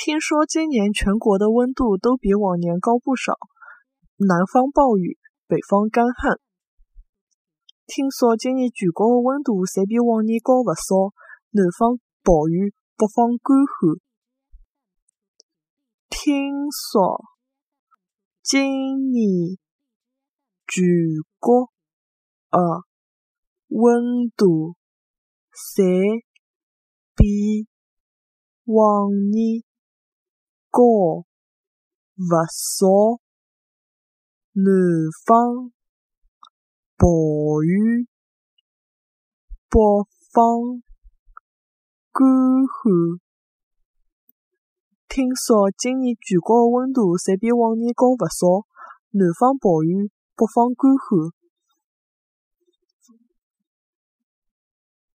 听说今年全国的温度都比往年高不少，南方暴雨，北方干旱。听说今年全国的温度侪比往年高勿少，南方暴雨，北方干旱。听说今年全国的温度侪比往年。高勿少，南方暴雨，北方干旱。听说今年全国的温度侪比往年高勿少，南方暴雨，北方干旱。